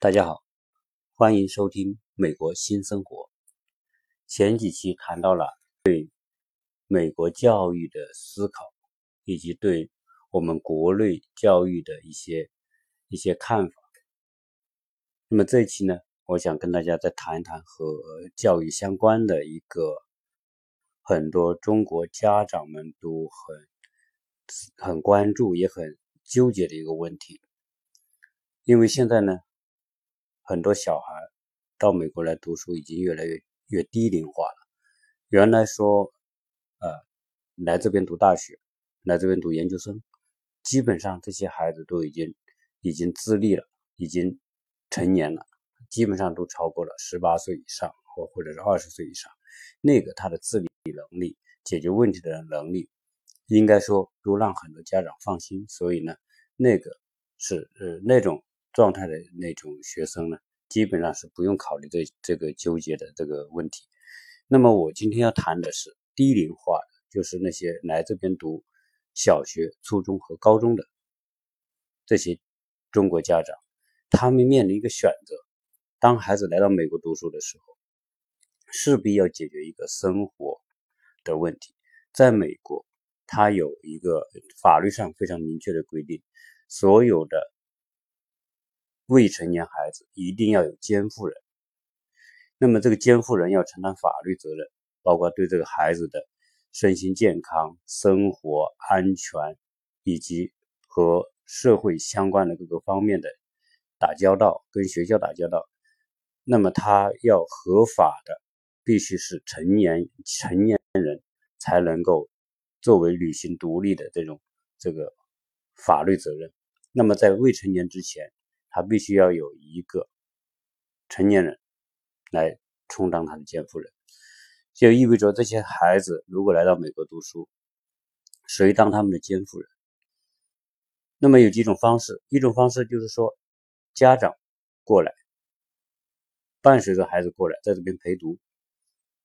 大家好，欢迎收听《美国新生活》。前几期谈到了对美国教育的思考，以及对我们国内教育的一些一些看法。那么这一期呢，我想跟大家再谈一谈和教育相关的一个很多中国家长们都很很关注也很纠结的一个问题，因为现在呢。很多小孩到美国来读书已经越来越越低龄化了。原来说，呃，来这边读大学，来这边读研究生，基本上这些孩子都已经已经自立了，已经成年了，基本上都超过了十八岁以上，或或者是二十岁以上。那个他的自理能力、解决问题的能力，应该说都让很多家长放心。所以呢，那个是呃那种。状态的那种学生呢，基本上是不用考虑这这个纠结的这个问题。那么我今天要谈的是低龄化，就是那些来这边读小学、初中和高中的这些中国家长，他们面临一个选择：当孩子来到美国读书的时候，势必要解决一个生活的问题。在美国，它有一个法律上非常明确的规定，所有的。未成年孩子一定要有监护人，那么这个监护人要承担法律责任，包括对这个孩子的身心健康、生活安全以及和社会相关的各个方面的打交道，跟学校打交道，那么他要合法的，必须是成年成年人才能够作为履行独立的这种这个法律责任。那么在未成年之前。他必须要有一个成年人来充当他的监护人，就意味着这些孩子如果来到美国读书，谁当他们的监护人？那么有几种方式，一种方式就是说家长过来伴随着孩子过来，在这边陪读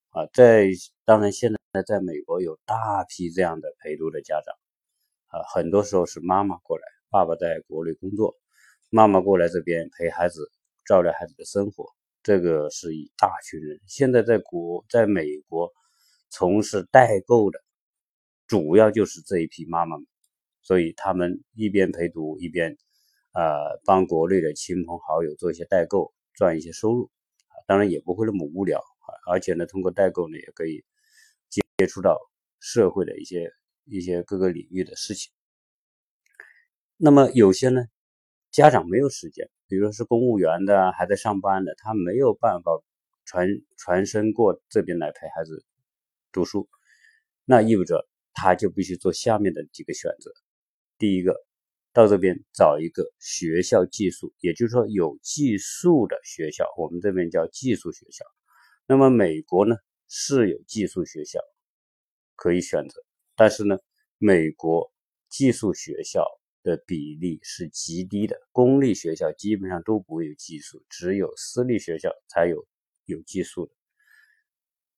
啊，在当然现在在美国有大批这样的陪读的家长啊，很多时候是妈妈过来，爸爸在国内工作。妈妈过来这边陪孩子，照料孩子的生活，这个是一大群人。现在在国，在美国从事代购的，主要就是这一批妈妈们，所以他们一边陪读，一边呃帮国内的亲朋好友做一些代购，赚一些收入。当然也不会那么无聊，而且呢，通过代购呢，也可以接触到社会的一些一些各个领域的事情。那么有些呢？家长没有时间，比如说是公务员的，还在上班的，他没有办法传传身过这边来陪孩子读书，那意味着他就必须做下面的几个选择。第一个，到这边找一个学校寄宿，也就是说有寄宿的学校，我们这边叫寄宿学校。那么美国呢是有寄宿学校可以选择，但是呢，美国寄宿学校。的比例是极低的，公立学校基本上都不会有寄宿，只有私立学校才有有寄宿的。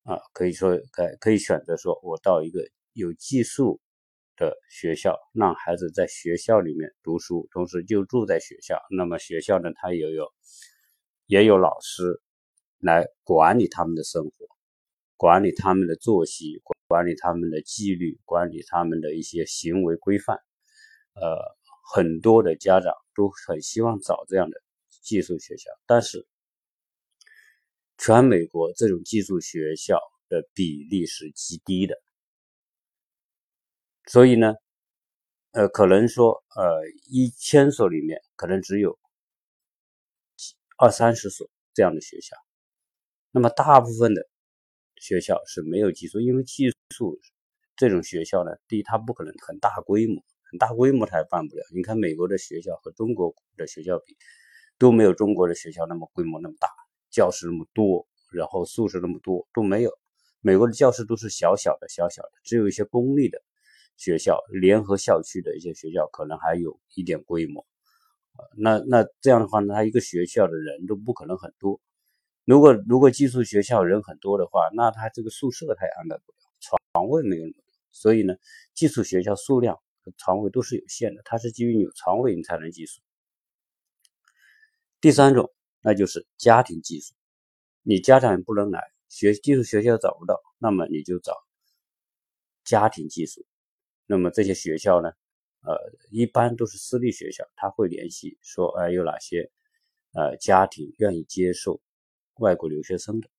啊，可以说可可以选择说，我到一个有寄宿的学校，让孩子在学校里面读书，同时就住在学校。那么学校呢，他也有也有老师来管理他们的生活，管理他们的作息，管理他们的纪律，管理他们的一些行为规范。呃，很多的家长都很希望找这样的寄宿学校，但是全美国这种寄宿学校的比例是极低的，所以呢，呃，可能说，呃，一千所里面可能只有二三十所这样的学校，那么大部分的学校是没有寄宿，因为寄宿这种学校呢，第一，它不可能很大规模。大规模他也办不了。你看美国的学校和中国的学校比，都没有中国的学校那么规模那么大，教室那么多，然后宿舍那么多都没有。美国的教室都是小小的、小小的，只有一些公立的学校、联合校区的一些学校可能还有一点规模。那那这样的话呢，他一个学校的人都不可能很多。如果如果寄宿学校人很多的话，那他这个宿舍他也安排不了，床位没有那么多。所以呢，寄宿学校数量。床位都是有限的，它是基于有床位你才能寄宿。第三种那就是家庭技术。你家长不能来学技术学校找不到，那么你就找家庭技术。那么这些学校呢，呃，一般都是私立学校，他会联系说，哎，有哪些呃家庭愿意接受外国留学生的。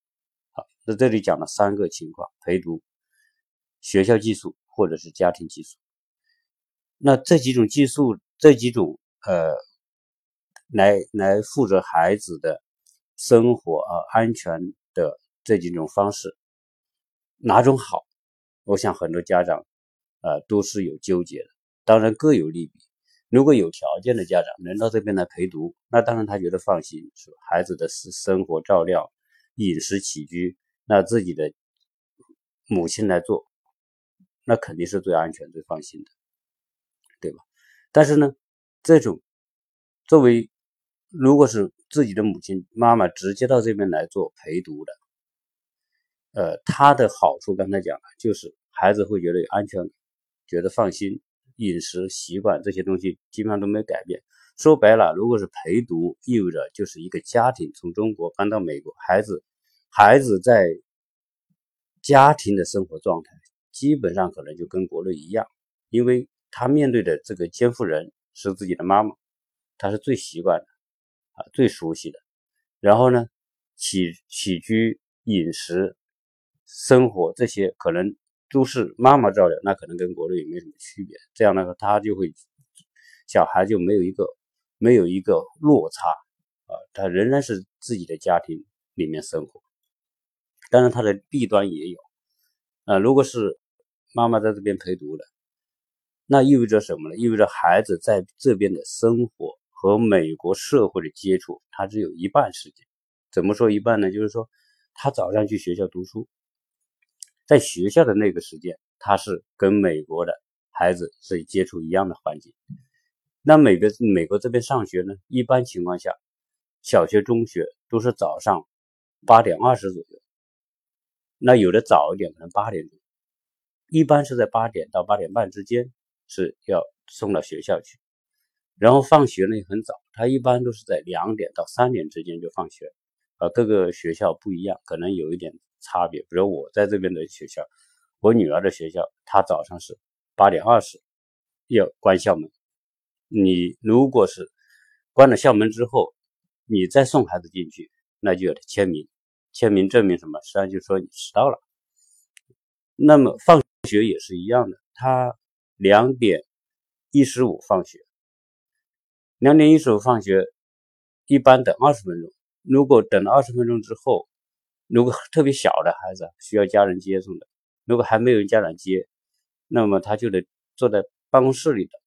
好，在这里讲了三个情况：陪读、学校寄宿或者是家庭寄宿。那这几种技术，这几种呃，来来负责孩子的生活啊安全的这几种方式，哪种好？我想很多家长呃都是有纠结的，当然各有利弊。如果有条件的家长能到这边来陪读，那当然他觉得放心，是孩子的生生活照料、饮食起居，那自己的母亲来做，那肯定是最安全、最放心的。对吧？但是呢，这种作为如果是自己的母亲妈妈直接到这边来做陪读的，呃，他的好处刚才讲了，就是孩子会觉得有安全感，觉得放心，饮食习惯这些东西基本上都没改变。说白了，如果是陪读，意味着就是一个家庭从中国搬到美国，孩子孩子在家庭的生活状态基本上可能就跟国内一样，因为。他面对的这个监护人是自己的妈妈，他是最习惯的啊，最熟悉的。然后呢，起起居饮食、生活这些可能都是妈妈照料，那可能跟国内也没什么区别。这样的话，他就会小孩就没有一个没有一个落差啊，他仍然是自己的家庭里面生活。当然，他的弊端也有啊。如果是妈妈在这边陪读的。那意味着什么呢？意味着孩子在这边的生活和美国社会的接触，他只有一半时间。怎么说一半呢？就是说，他早上去学校读书，在学校的那个时间，他是跟美国的孩子是接触一样的环境。那美国美国这边上学呢，一般情况下，小学、中学都是早上八点二十左右，那有的早一点，可能八点钟，一般是在八点到八点半之间。是要送到学校去，然后放学呢也很早，他一般都是在两点到三点之间就放学。啊，各个学校不一样，可能有一点差别。比如我在这边的学校，我女儿的学校，她早上是八点二十要关校门。你如果是关了校门之后，你再送孩子进去，那就要签名，签名证明什么？实际上就说你迟到了。那么放学也是一样的，他。两点一十五放学，两点一十五放学，一般等二十分钟。如果等了二十分钟之后，如果特别小的孩子需要家人接送的，如果还没有家长接，那么他就得坐在办公室里等。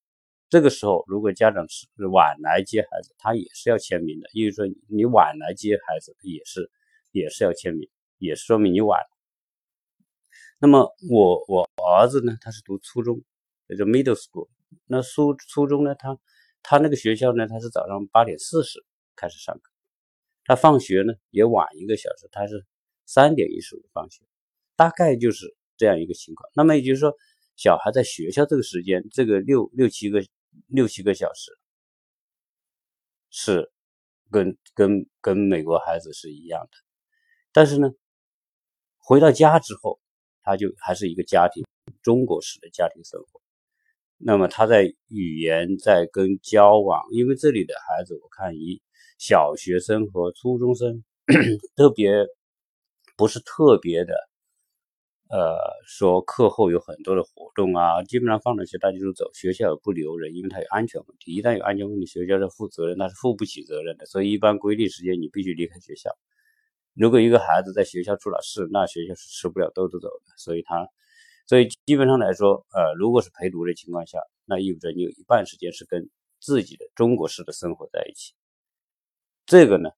这个时候，如果家长是晚来接孩子，他也是要签名的。因为说你晚来接孩子，也是也是要签名，也说明你晚。那么我我儿子呢，他是读初中。叫 middle school，那初初中呢？他他那个学校呢？他是早上八点四十开始上课，他放学呢也晚一个小时，他是三点一十五放学，大概就是这样一个情况。那么也就是说，小孩在学校这个时间，这个六六七个六七个小时，是跟跟跟美国孩子是一样的。但是呢，回到家之后，他就还是一个家庭，中国式的家庭生活。那么他在语言在跟交往，因为这里的孩子，我看一小学生和初中生特别不是特别的，呃，说课后有很多的活动啊，基本上放了学大家都走，学校也不留人，因为他有安全问题，一旦有安全问题，学校是负责任，他是负不起责任的，所以一般规定时间你必须离开学校。如果一个孩子在学校出了事，那学校是吃不了兜着走的，所以他。所以基本上来说，呃，如果是陪读的情况下，那意味着你有一半时间是跟自己的中国式的生活在一起。这个呢，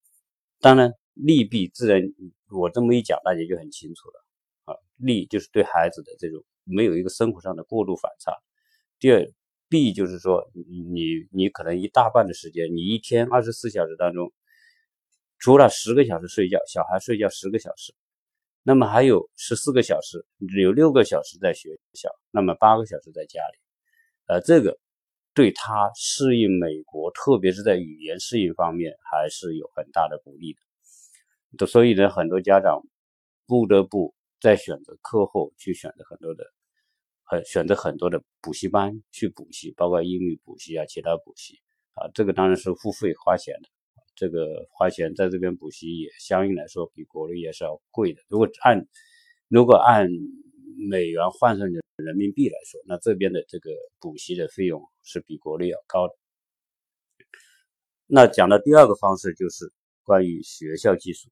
当然利弊自然，我这么一讲，大家就很清楚了啊。利就是对孩子的这种没有一个生活上的过度反差。第二，弊就是说，你你可能一大半的时间，你一天二十四小时当中，除了十个小时睡觉，小孩睡觉十个小时。那么还有十四个小时，有六个小时在学校，那么八个小时在家里，呃，这个对他适应美国，特别是在语言适应方面，还是有很大的鼓励的。所以呢，很多家长不得不在选择课后去选择很多的，很选择很多的补习班去补习，包括英语补习啊，其他补习啊，这个当然是付费花钱的。这个花钱在这边补习也相应来说比国内也是要贵的。如果按如果按美元换算成人民币来说，那这边的这个补习的费用是比国内要高的。那讲的第二个方式就是关于学校寄宿。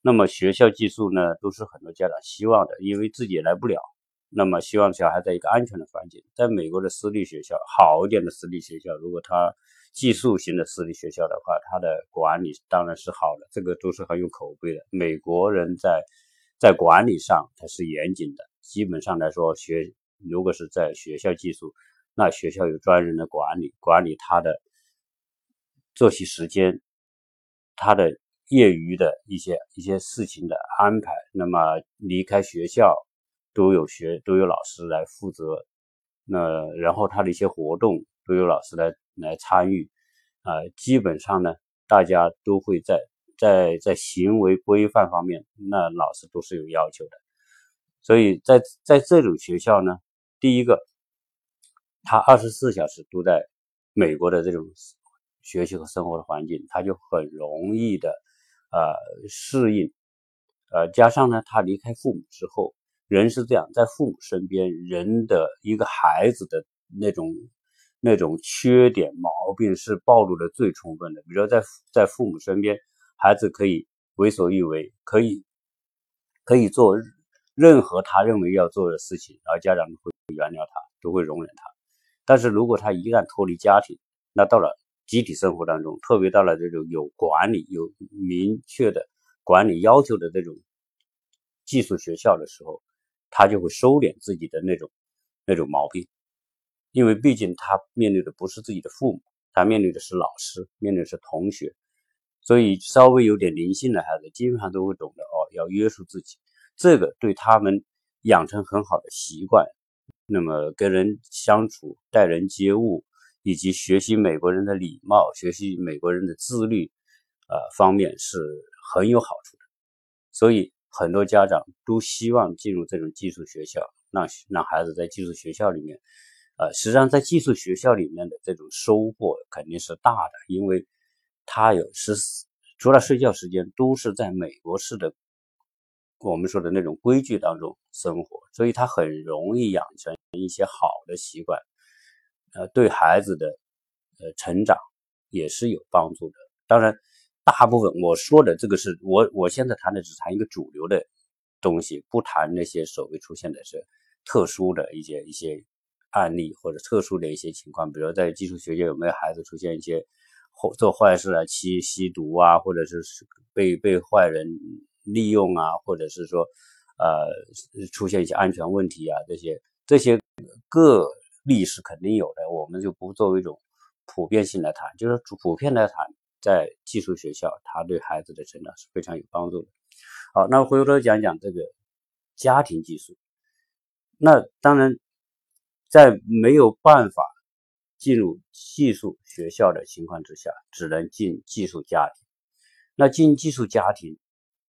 那么学校寄宿呢，都是很多家长希望的，因为自己也来不了，那么希望小孩在一个安全的环境。在美国的私立学校，好一点的私立学校，如果他寄宿型的私立学校的话，它的管理当然是好的，这个都是很有口碑的。美国人在在管理上它是严谨的，基本上来说，学如果是在学校寄宿，那学校有专人的管理，管理他的作息时间，他的业余的一些一些事情的安排。那么离开学校都有学都有老师来负责，那然后他的一些活动都有老师来。来参与，啊，基本上呢，大家都会在在在行为规范方面，那老师都是有要求的。所以在在这种学校呢，第一个，他二十四小时都在美国的这种学习和生活的环境，他就很容易的呃适应，呃，加上呢，他离开父母之后，人是这样，在父母身边，人的一个孩子的那种。那种缺点毛病是暴露的最充分的，比如说在在父母身边，孩子可以为所欲为，可以可以做任何他认为要做的事情，然后家长会原谅他，都会容忍他。但是如果他一旦脱离家庭，那到了集体生活当中，特别到了这种有管理、有明确的管理要求的这种寄宿学校的时候，他就会收敛自己的那种那种毛病。因为毕竟他面对的不是自己的父母，他面对的是老师，面对的是同学，所以稍微有点灵性的孩子，基本上都会懂得哦，要约束自己。这个对他们养成很好的习惯，那么跟人相处、待人接物，以及学习美国人的礼貌、学习美国人的自律，呃，方面是很有好处的。所以很多家长都希望进入这种寄宿学校，让让孩子在寄宿学校里面。呃，实际上在寄宿学校里面的这种收获肯定是大的，因为他有十除了睡觉时间都是在美国式的我们说的那种规矩当中生活，所以他很容易养成一些好的习惯，呃，对孩子的呃成长也是有帮助的。当然，大部分我说的这个是我我现在谈的只谈一个主流的东西，不谈那些所谓出现的是特殊的一些一些。案例或者特殊的一些情况，比如在寄宿学校有没有孩子出现一些做坏事啊、吸吸毒啊，或者是被被坏人利用啊，或者是说呃出现一些安全问题啊，这些这些个例是肯定有的，我们就不作为一种普遍性来谈，就是普遍来谈，在寄宿学校，他对孩子的成长是非常有帮助的。好，那回头讲讲这个家庭寄宿，那当然。在没有办法进入寄宿学校的情况之下，只能进寄宿家庭。那进寄宿家庭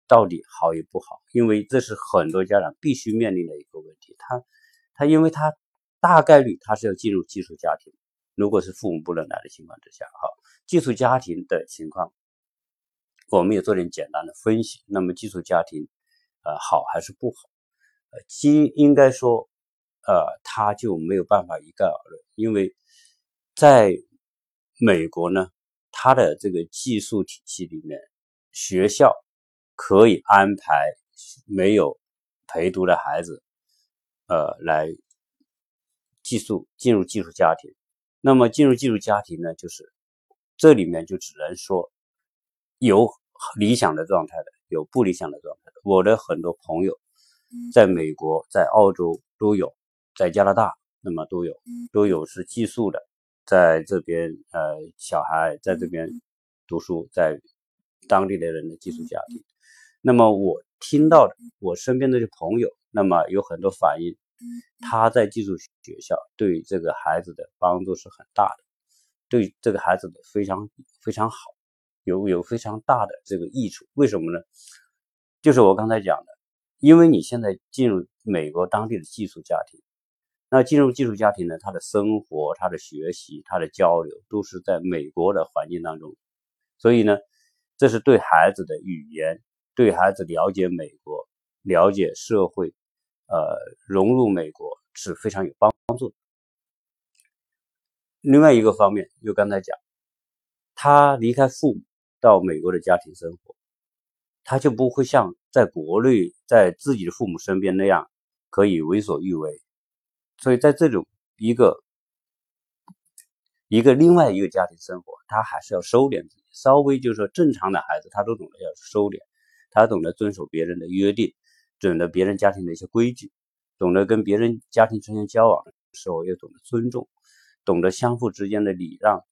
到底好与不好？因为这是很多家长必须面临的一个问题。他他因为他大概率他是要进入寄宿家庭。如果是父母不能来的情况之下，好，寄宿家庭的情况，我们也做点简单的分析。那么寄宿家庭，呃，好还是不好？呃，基应该说。呃，他就没有办法一概而论，因为在美国呢，他的这个技术体系里面，学校可以安排没有陪读的孩子，呃，来寄宿进入寄宿家庭。那么进入寄宿家庭呢，就是这里面就只能说有理想的状态的，有不理想的状态的。我的很多朋友在美国、在澳洲都有。在加拿大，那么都有都有是寄宿的，在这边呃，小孩在这边读书，在当地的人的寄宿家庭。那么我听到的，我身边的朋友，那么有很多反映，他在寄宿学校对这个孩子的帮助是很大的。对这个孩子的非常非常好，有有非常大的这个益处。为什么呢？就是我刚才讲的，因为你现在进入美国当地的寄宿家庭，那进入寄宿家庭呢，他的生活、他的学习、他的交流都是在美国的环境当中，所以呢，这是对孩子的语言、对孩子了解美国、了解社会、呃融入美国是非常有帮助。另外一个方面，就刚才讲，他离开父母到美国的家庭生活。他就不会像在国内在自己的父母身边那样可以为所欲为，所以在这种一个一个另外一个家庭生活，他还是要收敛自己，稍微就是说正常的孩子，他都懂得要收敛，他懂得遵守别人的约定，懂得别人家庭的一些规矩，懂得跟别人家庭成员交往的时候要懂得尊重，懂得相互之间的礼让，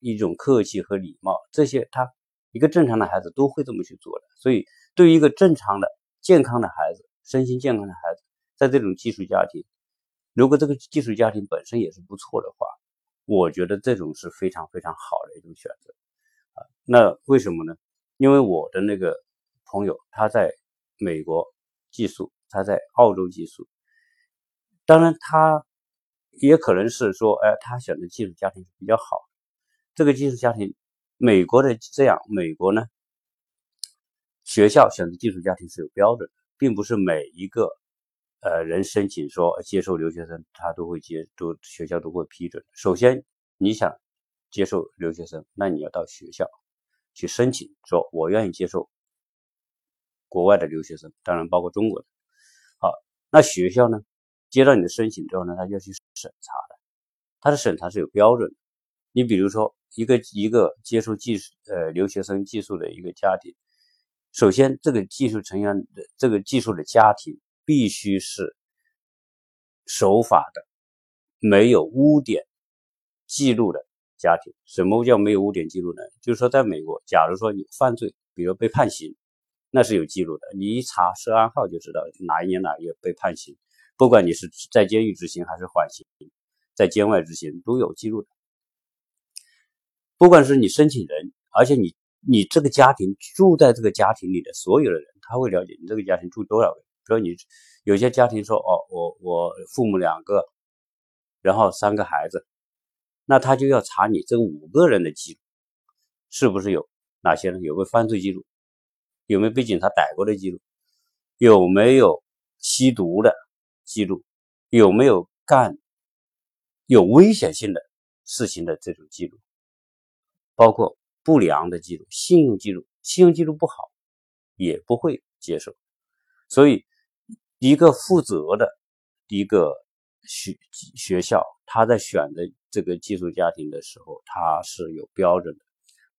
一种客气和礼貌，这些他。一个正常的孩子都会这么去做的，所以对于一个正常的、健康的孩子，身心健康的孩子，在这种寄宿家庭，如果这个寄宿家庭本身也是不错的话，我觉得这种是非常非常好的一种选择啊。那为什么呢？因为我的那个朋友他在美国寄宿，他在澳洲寄宿，当然他也可能是说，哎，他选择寄宿家庭比较好，这个寄宿家庭。美国的这样，美国呢，学校选择寄宿家庭是有标准的，并不是每一个呃人申请说接受留学生，他都会接，都学校都会批准。首先，你想接受留学生，那你要到学校去申请，说我愿意接受国外的留学生，当然包括中国的。好，那学校呢，接到你的申请之后呢，他就去审查的，他的审查是有标准的。你比如说。一个一个接受技术呃留学生技术的一个家庭，首先这个技术成员的这个技术的家庭必须是守法的，没有污点记录的家庭。什么叫没有污点记录呢？就是说，在美国，假如说你犯罪，比如被判刑，那是有记录的，你一查涉案号就知道哪一年哪月被判刑，不管你是在监狱执行还是缓刑，在监外执行都有记录的。不管是你申请人，而且你你这个家庭住在这个家庭里的所有的人，他会了解你这个家庭住多少人。比如你有些家庭说，哦，我我父母两个，然后三个孩子，那他就要查你这五个人的记录，是不是有哪些人有没有犯罪记录，有没有被警察逮过的记录，有没有吸毒的记录，有没有干有危险性的事情的这种记录。包括不良的记录、信用记录，信用记录不好也不会接受。所以，一个负责的一个学学校，他在选择这个寄宿家庭的时候，他是有标准的，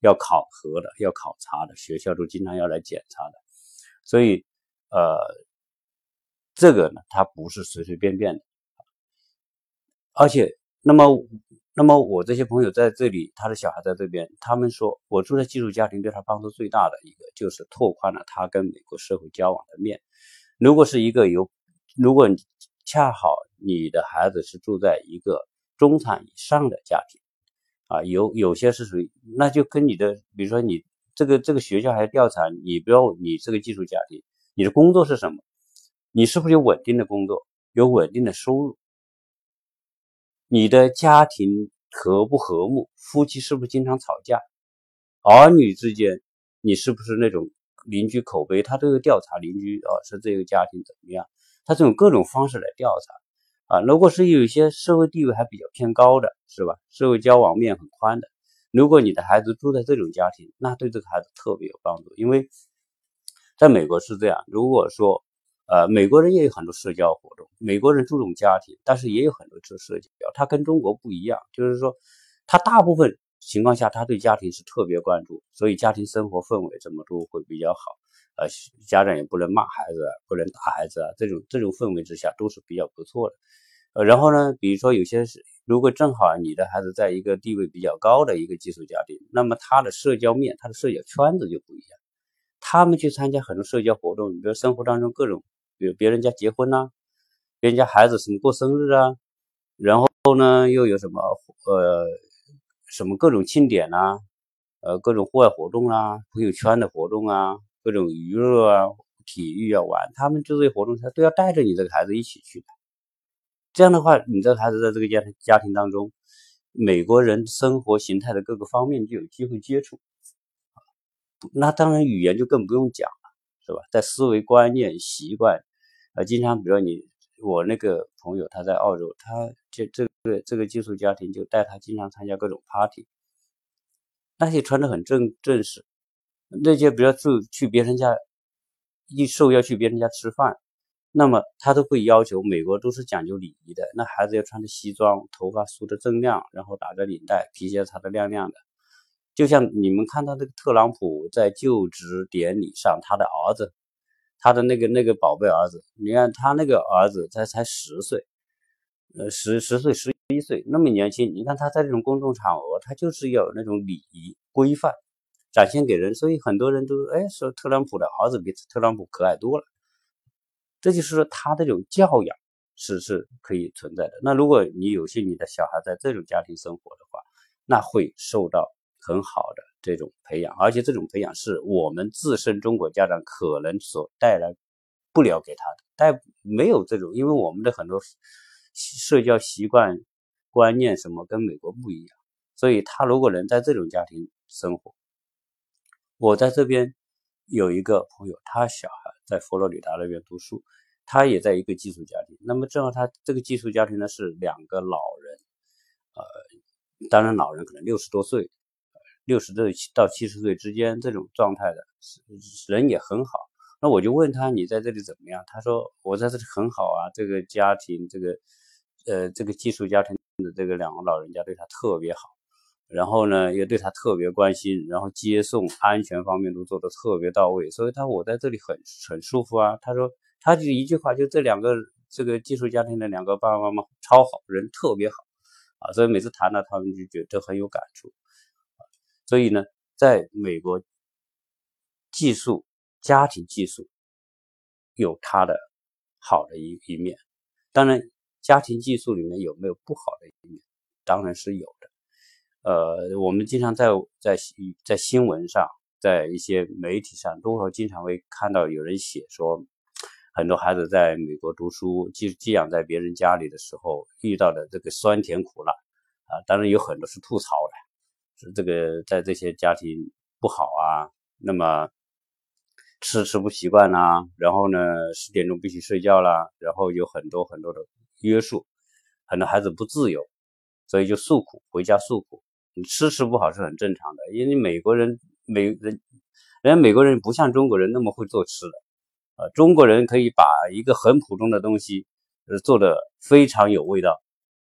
要考核的，要考察的，学校都经常要来检查的。所以，呃，这个呢，它不是随随便便的，而且，那么。那么我这些朋友在这里，他的小孩在这边，他们说我住在寄宿家庭对他帮助最大的一个就是拓宽了他跟美国社会交往的面。如果是一个有，如果恰好你的孩子是住在一个中产以上的家庭，啊，有有些是属于，那就跟你的，比如说你这个这个学校还调查你，不要你这个寄宿家庭，你的工作是什么？你是不是有稳定的工作，有稳定的收入？你的家庭和不和睦？夫妻是不是经常吵架？儿女之间，你是不是那种邻居口碑？他都要调查邻居啊，是这个家庭怎么样？他这种各种方式来调查啊。如果是有一些社会地位还比较偏高的，是吧？社会交往面很宽的，如果你的孩子住在这种家庭，那对这个孩子特别有帮助。因为在美国是这样，如果说。呃，美国人也有很多社交活动。美国人注重家庭，但是也有很多做社交。他跟中国不一样，就是说，他大部分情况下他对家庭是特别关注，所以家庭生活氛围怎么都会比较好。呃，家长也不能骂孩子，不能打孩子啊，这种这种氛围之下都是比较不错的。呃，然后呢，比如说有些是，如果正好你的孩子在一个地位比较高的一个寄宿家庭，那么他的社交面、他的社交圈子就不一样。他们去参加很多社交活动，比如生活当中各种。比如别人家结婚呐，别人家孩子什么过生日啊，然后呢又有什么呃什么各种庆典啊，呃，各种户外活动啊，朋友圈的活动啊，各种娱乐啊，体育啊玩，他们这些活动他都要带着你这个孩子一起去的。这样的话，你这个孩子在这个家庭家庭当中，美国人生活形态的各个方面就有机会接触。那当然语言就更不用讲了，是吧？在思维观念、习惯，啊，经常比如你我那个朋友他在澳洲，他这这对这个寄宿家庭就带他经常参加各种 party，那些穿的很正正式，那些比如住去别人家，一受邀去别人家吃饭，那么他都会要求美国都是讲究礼仪的，那孩子要穿着西装，头发梳的锃亮，然后打着领带，皮鞋擦得亮亮的。就像你们看到那个特朗普在就职典礼上，他的儿子，他的那个那个宝贝儿子，你看他那个儿子才才十岁，呃十十岁十一岁那么年轻，你看他在这种公众场合，他就是要有那种礼仪规范，展现给人，所以很多人都哎说特朗普的儿子比特朗普可爱多了，这就是说他这种教养是是可以存在的。那如果你有幸你的小孩在这种家庭生活的话，那会受到。很好的这种培养，而且这种培养是我们自身中国家长可能所带来不了给他的，带没有这种，因为我们的很多社交习惯、观念什么跟美国不一样，所以他如果能在这种家庭生活，我在这边有一个朋友，他小孩在佛罗里达那边读书，他也在一个寄宿家庭，那么正好他这个寄宿家庭呢是两个老人，呃，当然老人可能六十多岁。六十岁到七十岁之间这种状态的人也很好，那我就问他你在这里怎么样？他说我在这里很好啊，这个家庭这个呃这个寄宿家庭的这个两个老人家对他特别好，然后呢也对他特别关心，然后接送安全方面都做得特别到位，所以他我在这里很很舒服啊。他说他就一句话，就这两个这个寄宿家庭的两个爸爸妈妈超好人特别好啊，所以每次谈到他们就觉得很有感触。所以呢，在美国，寄宿家庭寄宿有它的好的一一面，当然，家庭寄宿里面有没有不好的一面，当然是有的。呃，我们经常在在在新闻上，在一些媒体上，都会经常会看到有人写说，很多孩子在美国读书寄寄养在别人家里的时候遇到的这个酸甜苦辣啊，当然有很多是吐槽的。是这个在这些家庭不好啊，那么吃吃不习惯呐，然后呢十点钟必须睡觉啦，然后有很多很多的约束，很多孩子不自由，所以就诉苦，回家诉苦。你吃吃不好是很正常的，因为美国人美人，人家美国人不像中国人那么会做吃的，呃，中国人可以把一个很普通的东西呃做的非常有味道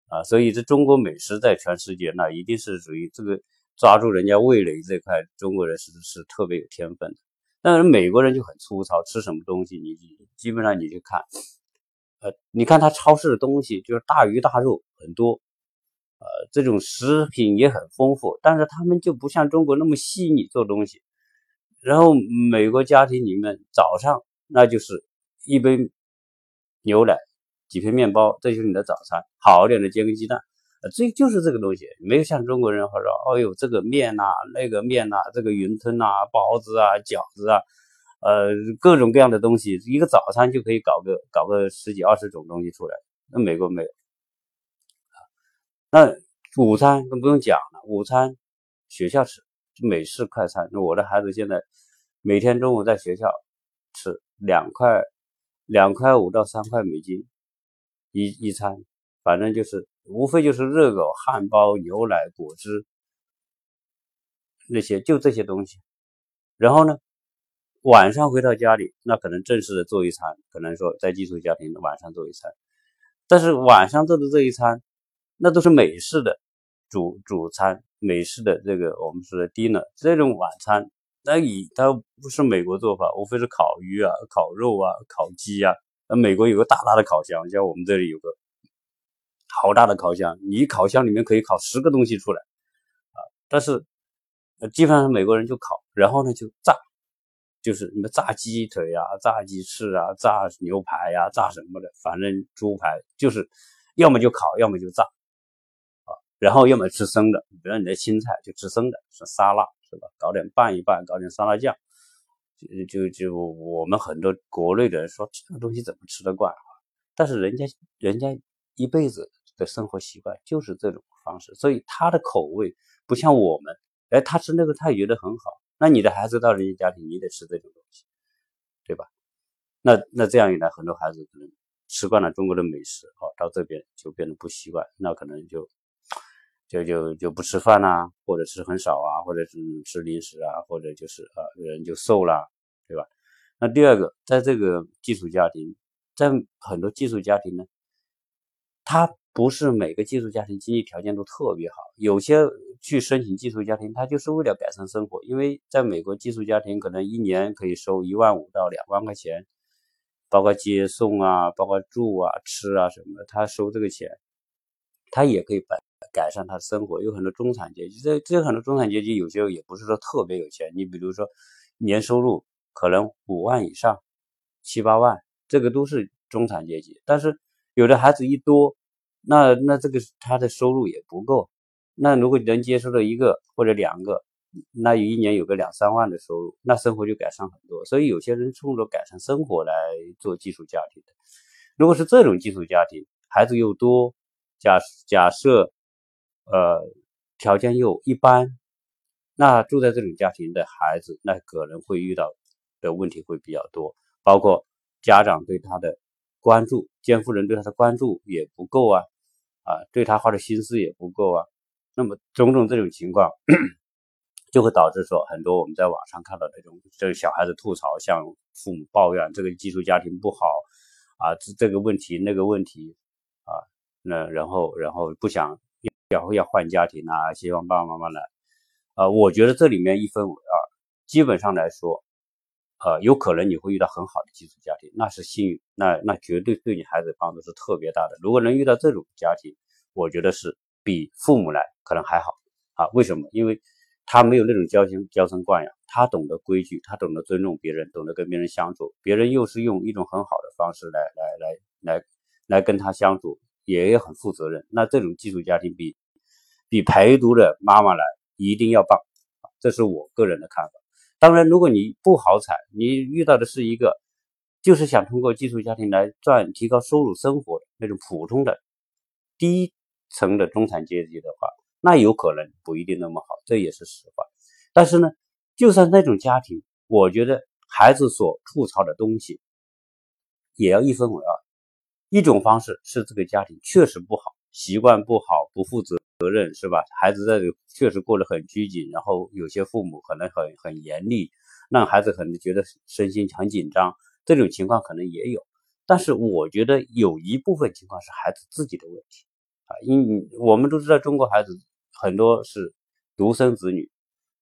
啊，所以这中国美食在全世界那一定是属于这个。抓住人家味蕾这块，中国人是是特别有天分的。但是美国人就很粗糙，吃什么东西你基本上你就看，呃，你看他超市的东西就是大鱼大肉很多，呃，这种食品也很丰富，但是他们就不像中国那么细腻做东西。然后美国家庭里面早上那就是一杯牛奶，几片面包，这就是你的早餐，好一点的煎个鸡蛋。这就是这个东西，没有像中国人或者哦哟，这个面呐，那个面呐，这个云吞呐，包子啊，饺子啊，呃，各种各样的东西，一个早餐就可以搞个搞个十几二十种东西出来。那美国没有，那午餐更不用讲了，午餐学校吃美式快餐。我的孩子现在每天中午在学校吃两块两块五到三块美金一一餐，反正就是。无非就是热狗、汉堡、牛奶、果汁那些，就这些东西。然后呢，晚上回到家里，那可能正式的做一餐，可能说在寄宿家庭晚上做一餐。但是晚上做的这一餐，那都是美式的主主餐，美式的这个我们说的 dinner 这种晚餐，那以它不是美国做法，无非是烤鱼啊、烤肉啊、烤鸡啊。那美国有个大大的烤箱，像我们这里有个。好大的烤箱，你烤箱里面可以烤十个东西出来，啊！但是，基本上美国人就烤，然后呢就炸，就是什么炸鸡腿啊、炸鸡翅啊、炸牛排呀、炸什么的，反正猪排就是要么就烤，要么就炸，啊！然后要么吃生的，比如你的青菜就吃生的，是沙拉是吧？搞点拌一拌，搞点沙拉酱，就就就我们很多国内的人说这个东西怎么吃得惯啊？但是人家人家一辈子的生活习惯就是这种方式，所以他的口味不像我们，哎，他吃那个他也觉得很好。那你的孩子到人家家庭，你得吃这种东西，对吧？那那这样一来，很多孩子可能吃惯了中国的美食，哦，到这边就变得不习惯，那可能就。就就就不吃饭啦，或者吃很少啊，或者是吃零食啊，或者就是啊人就瘦了，对吧？那第二个，在这个寄宿家庭，在很多寄宿家庭呢，他不是每个寄宿家庭经济条件都特别好，有些去申请寄宿家庭，他就是为了改善生活，因为在美国寄宿家庭可能一年可以收一万五到两万块钱，包括接送啊，包括住啊、吃啊什么的，他收这个钱，他也可以把。改善他的生活，有很多中产阶级，这这有很多中产阶级有些也不是说特别有钱，你比如说年收入可能五万以上，七八万，这个都是中产阶级。但是有的孩子一多，那那这个他的收入也不够。那如果你能接受到一个或者两个，那有一年有个两三万的收入，那生活就改善很多。所以有些人冲着改善生活来做寄宿家庭的。如果是这种寄宿家庭，孩子又多，假假设。呃，条件又一般，那住在这种家庭的孩子，那可能会遇到的问题会比较多，包括家长对他的关注，监护人对他的关注也不够啊，啊，对他花的心思也不够啊，那么种种这种情况，就会导致说很多我们在网上看到那种，这个小孩子吐槽，向父母抱怨这个寄宿家庭不好啊，这这个问题那个问题啊，那然后然后不想。要要换家庭啊，希望爸爸妈妈来，啊，我觉得这里面一分为二，基本上来说，呃，有可能你会遇到很好的寄宿家庭，那是幸运，那那绝对对你孩子帮助是特别大的。如果能遇到这种家庭，我觉得是比父母来可能还好啊。为什么？因为他没有那种娇生娇生惯养，他懂得规矩，他懂得尊重别人，懂得跟别人相处，别人又是用一种很好的方式来来来来来跟他相处。也很负责任，那这种寄宿家庭比比陪读的妈妈来一定要棒，这是我个人的看法。当然，如果你不好彩，你遇到的是一个就是想通过寄宿家庭来赚提高收入生活的那种普通的低层的中产阶级的话，那有可能不一定那么好，这也是实话。但是呢，就算那种家庭，我觉得孩子所吐槽的东西也要一分为二。一种方式是这个家庭确实不好，习惯不好，不负责责任，是吧？孩子在确实过得很拘谨，然后有些父母可能很很严厉，让孩子可能觉得身心很紧张，这种情况可能也有。但是我觉得有一部分情况是孩子自己的问题啊，因我们都知道中国孩子很多是独生子女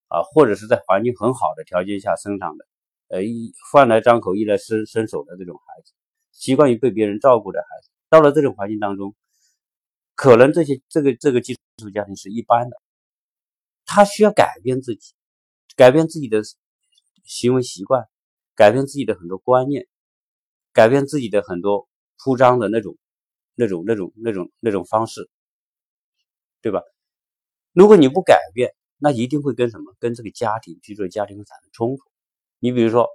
啊，或者是在环境很好的条件下生长的，呃，一饭来张口，衣来伸伸手的这种孩子。习惯于被别人照顾的孩子，到了这种环境当中，可能这些这个这个寄宿家庭是一般的，他需要改变自己，改变自己的行为习惯，改变自己的很多观念，改变自己的很多铺张的那种、那种、那种、那种、那种方式，对吧？如果你不改变，那一定会跟什么？跟这个家庭居住的家庭会产生冲突。你比如说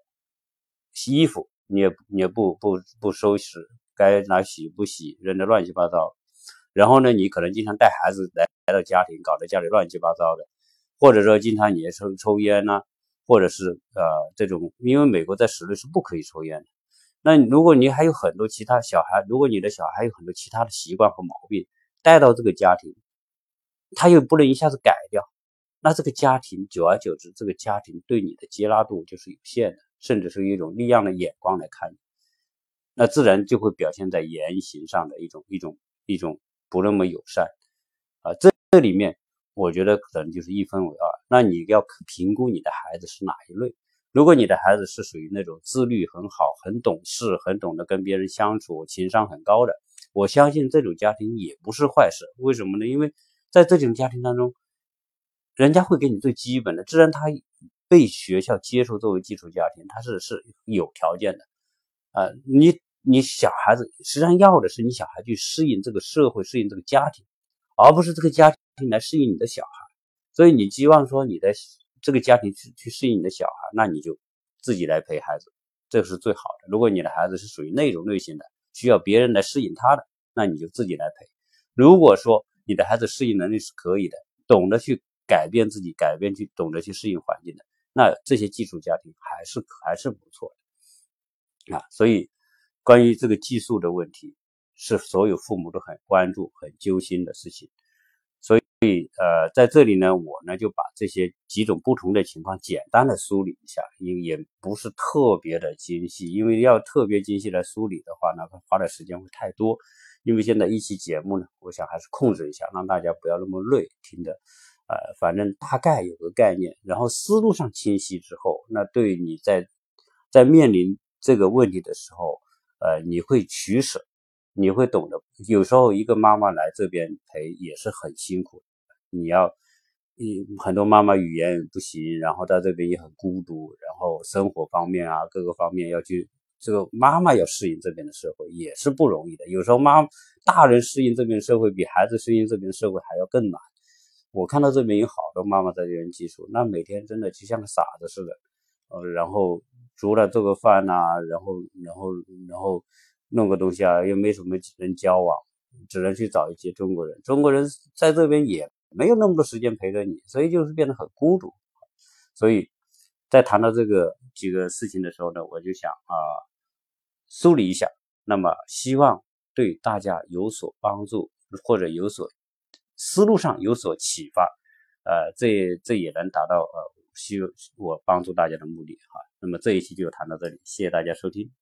洗衣服。你也你也不不不收拾，该拿洗不洗，扔的乱七八糟。然后呢，你可能经常带孩子来来到家庭，搞得家里乱七八糟的，或者说经常你也抽抽烟呐，或者是呃这种，因为美国在室内是不可以抽烟的。那如果你还有很多其他小孩，如果你的小孩有很多其他的习惯和毛病带到这个家庭，他又不能一下子改掉，那这个家庭久而久之，这个家庭对你的接纳度就是有限的。甚至是一种异样的眼光来看你，那自然就会表现在言行上的一种一种一种不那么友善啊。这这里面，我觉得可能就是一分为二。那你要评估你的孩子是哪一类。如果你的孩子是属于那种自律很好、很懂事、很懂得跟别人相处、情商很高的，我相信这种家庭也不是坏事。为什么呢？因为在这种家庭当中，人家会给你最基本的，自然他。被学校接受作为寄宿家庭，他是是有条件的，啊，你你小孩子实际上要的是你小孩去适应这个社会，适应这个家庭，而不是这个家庭来适应你的小孩。所以你希望说你的这个家庭去去适应你的小孩，那你就自己来陪孩子，这是最好的。如果你的孩子是属于那种类型的，需要别人来适应他的，那你就自己来陪。如果说你的孩子适应能力是可以的，懂得去改变自己，改变去懂得去适应环境的，那这些寄宿家庭还是还是不错的啊。所以，关于这个寄宿的问题，是所有父母都很关注、很揪心的事情。所以，呃，在这里呢，我呢就把这些几种不同的情况简单的梳理一下，因也不是特别的精细，因为要特别精细来梳理的话，那花的时间会太多。因为现在一期节目呢，我想还是控制一下，让大家不要那么累听的，呃，反正大概有个概念，然后思路上清晰之后，那对你在在面临这个问题的时候，呃，你会取舍，你会懂得，有时候一个妈妈来这边陪也是很辛苦，你要，你很多妈妈语言不行，然后在这边也很孤独，然后生活方面啊各个方面要去。这个妈妈要适应这边的社会也是不容易的，有时候妈大人适应这边社会比孩子适应这边社会还要更难。我看到这边有好多妈妈在这边寄宿，那每天真的就像个傻子似的，呃，然后除了做个饭呐，然后然后然后弄个东西啊，又没什么人交往，只能去找一些中国人。中国人在这边也没有那么多时间陪着你，所以就是变得很孤独。所以在谈到这个几个事情的时候呢，我就想啊。梳理一下，那么希望对大家有所帮助，或者有所思路上有所启发，呃，这这也能达到呃，希我帮助大家的目的哈。那么这一期就谈到这里，谢谢大家收听。